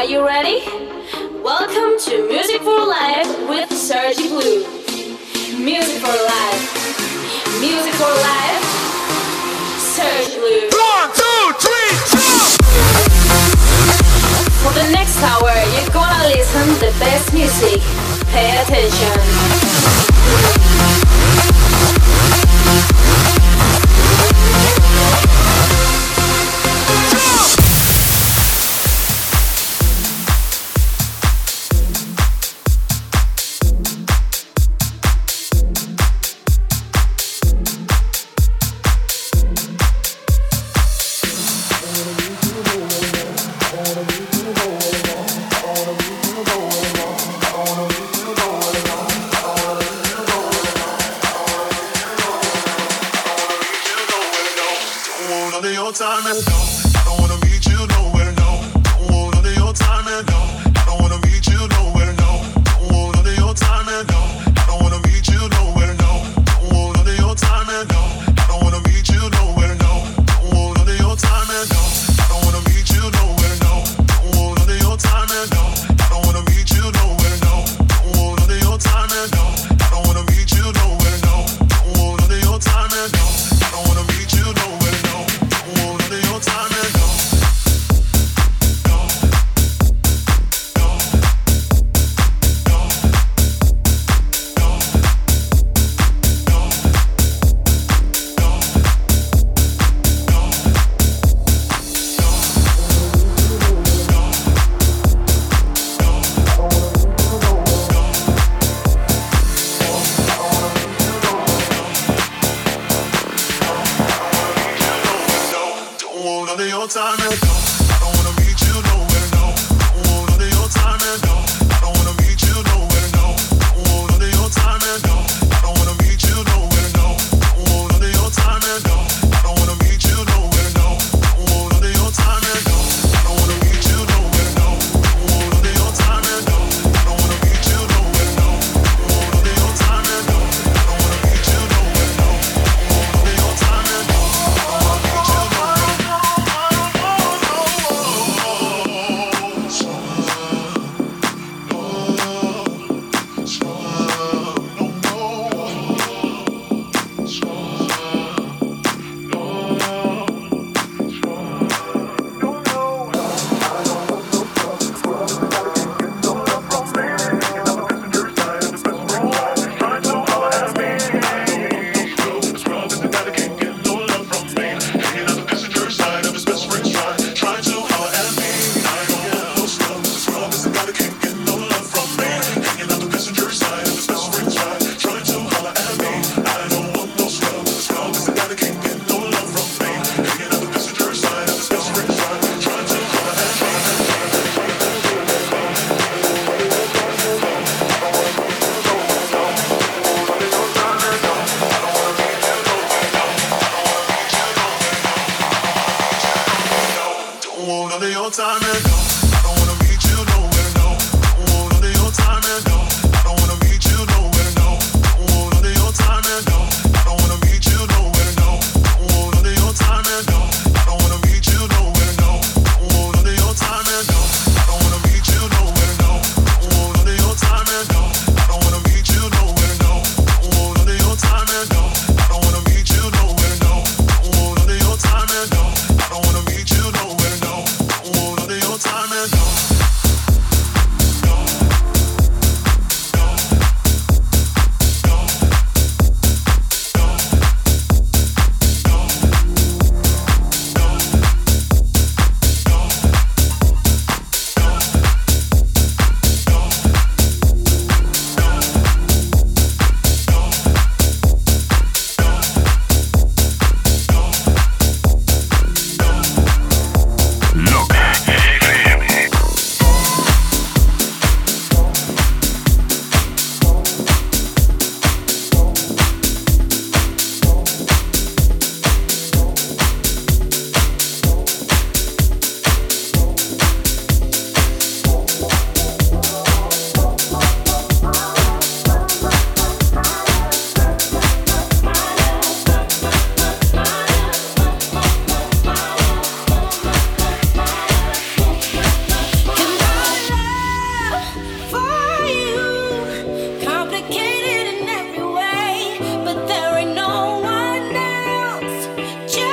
Are you ready? Welcome to Music for Life with Sergi Blue. Music for life. Music for life. Sergi Blue. jump. For the next hour, you're gonna listen the best music. Pay attention. summer. Just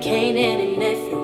Canaan and Ephraim.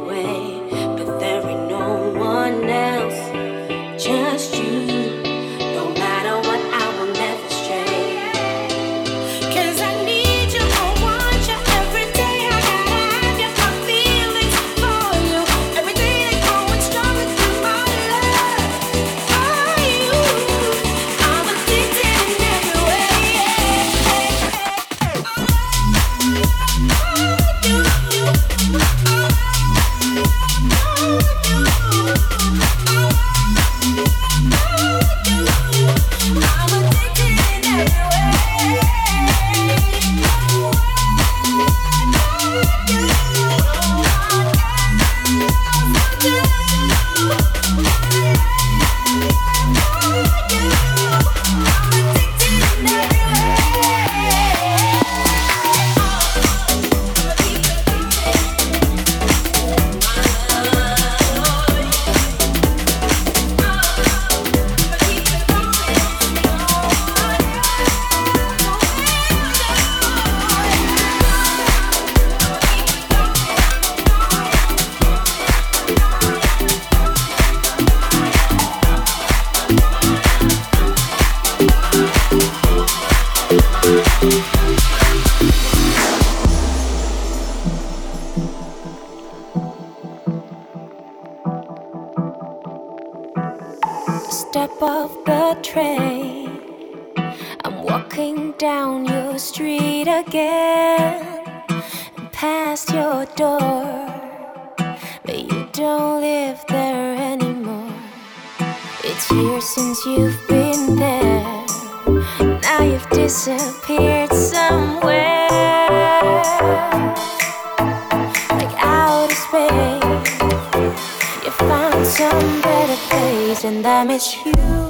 walking down your street again, past your door, but you don't live there anymore. It's years since you've been there, now you've disappeared somewhere, like outer space. You found some better place, and that is you.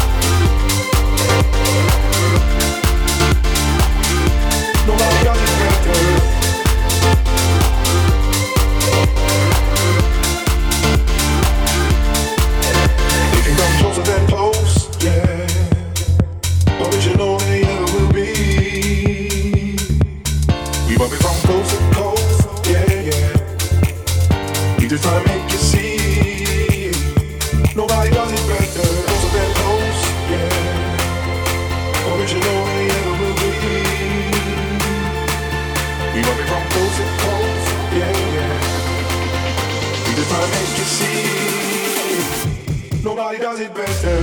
better.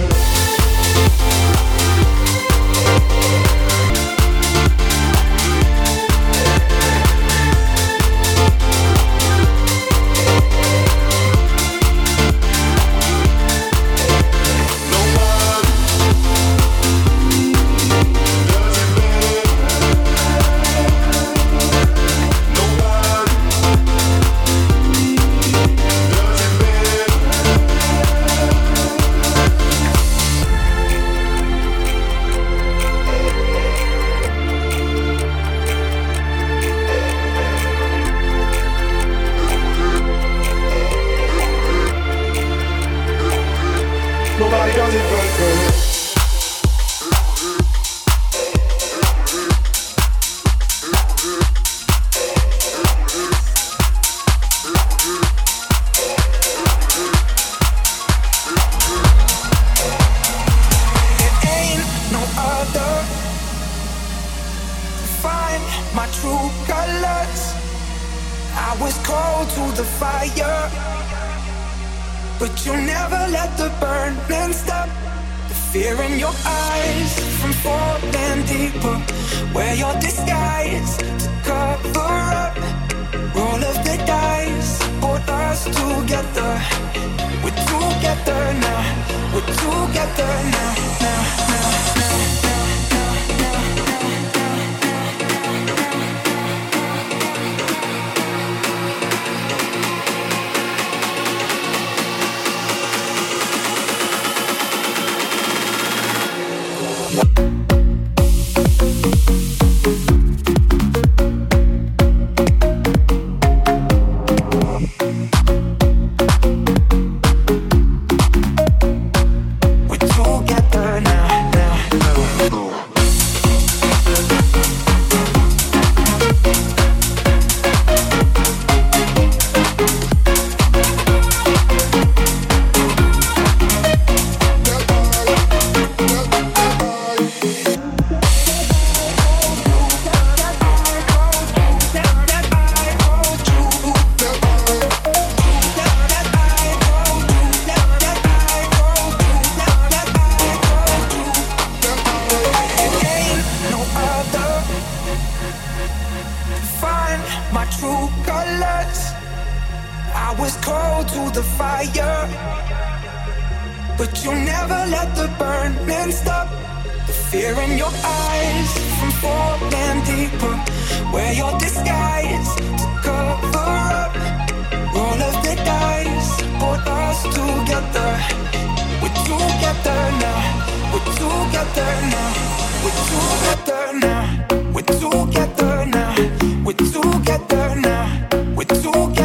my true colors. I was cold to the fire, but you never let the burning stop. The fear in your eyes from falling deeper. Wear your disguise to cover up. Roll of the dice, put us together. We're together now. We're together now. We're together now. We're together now. We're together now. We're together.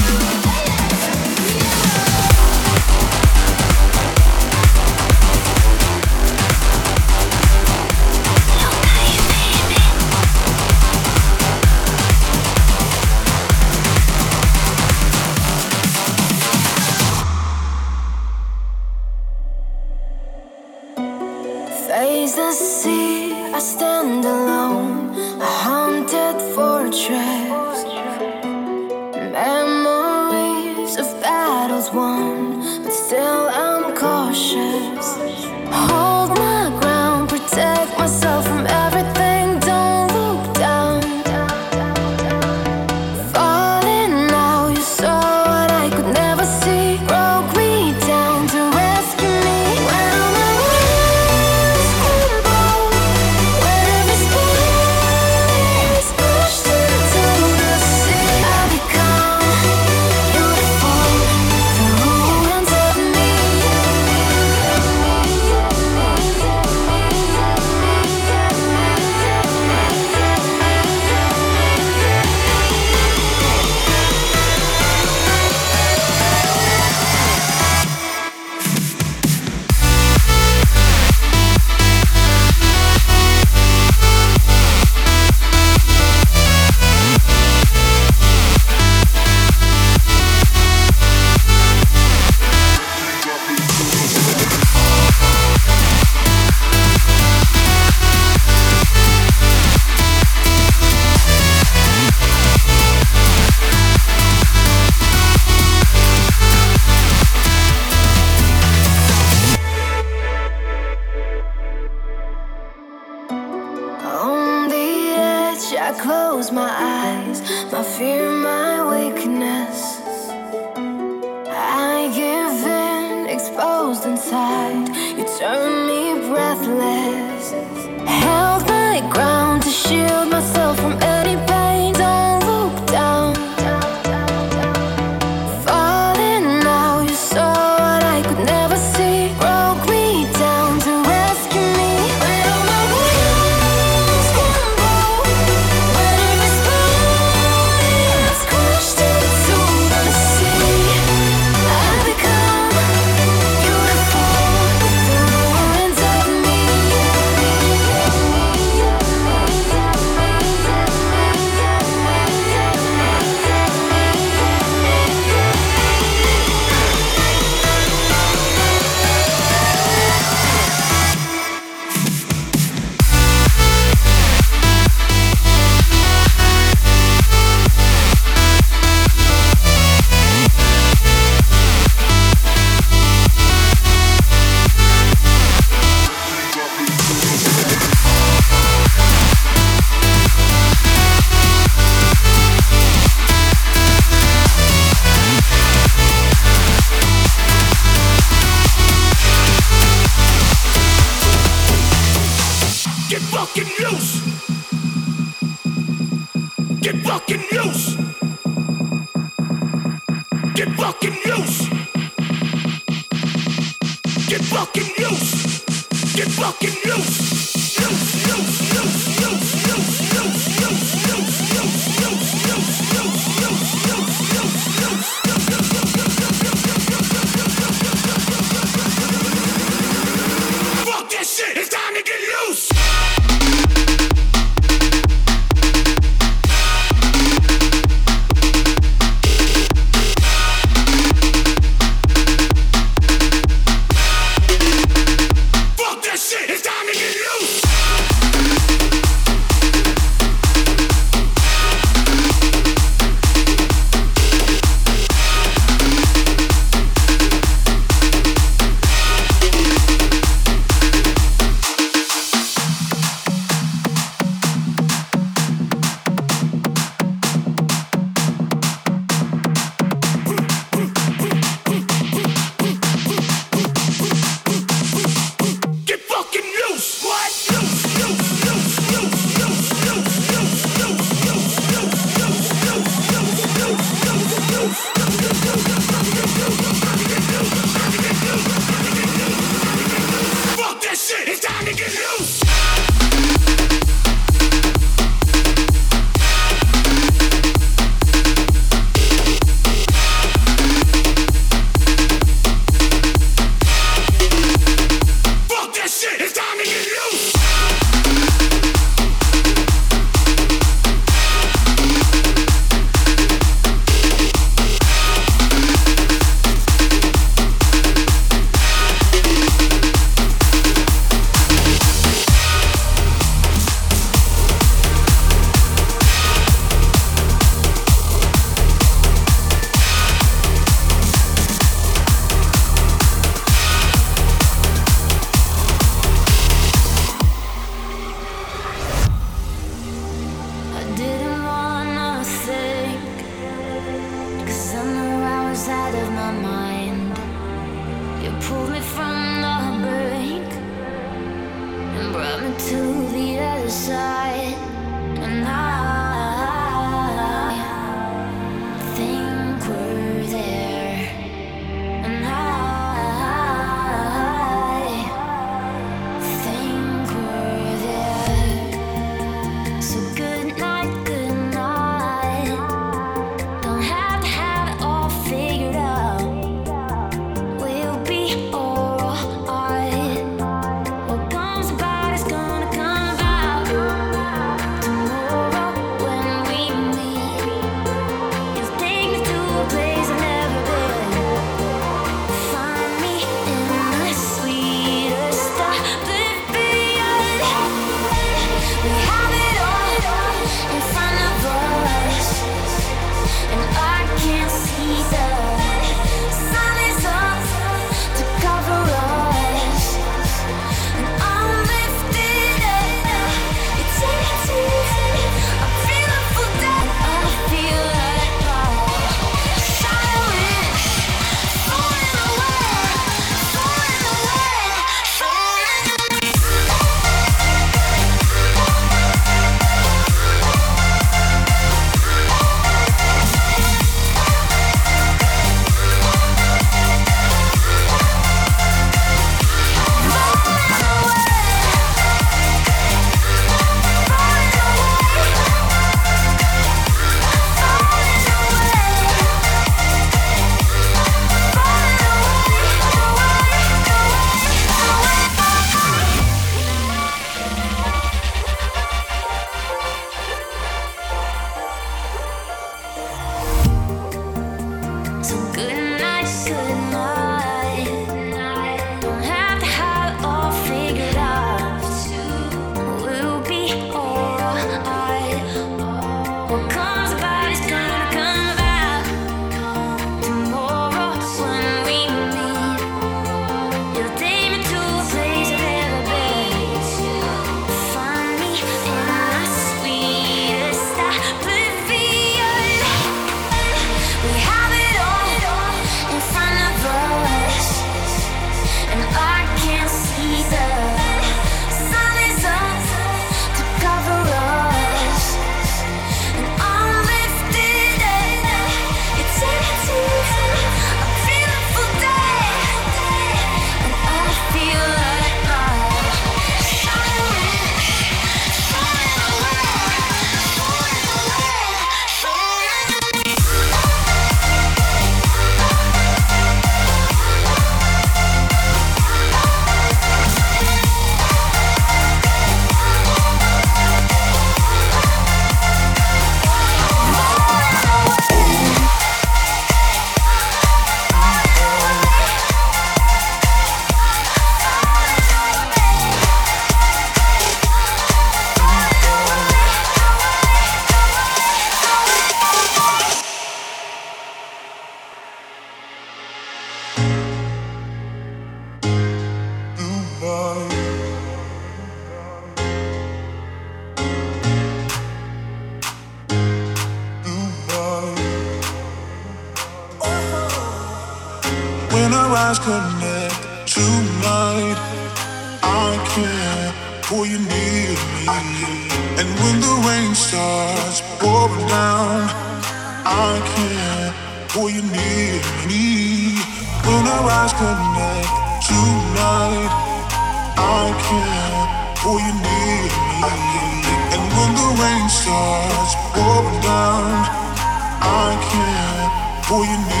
Pull you near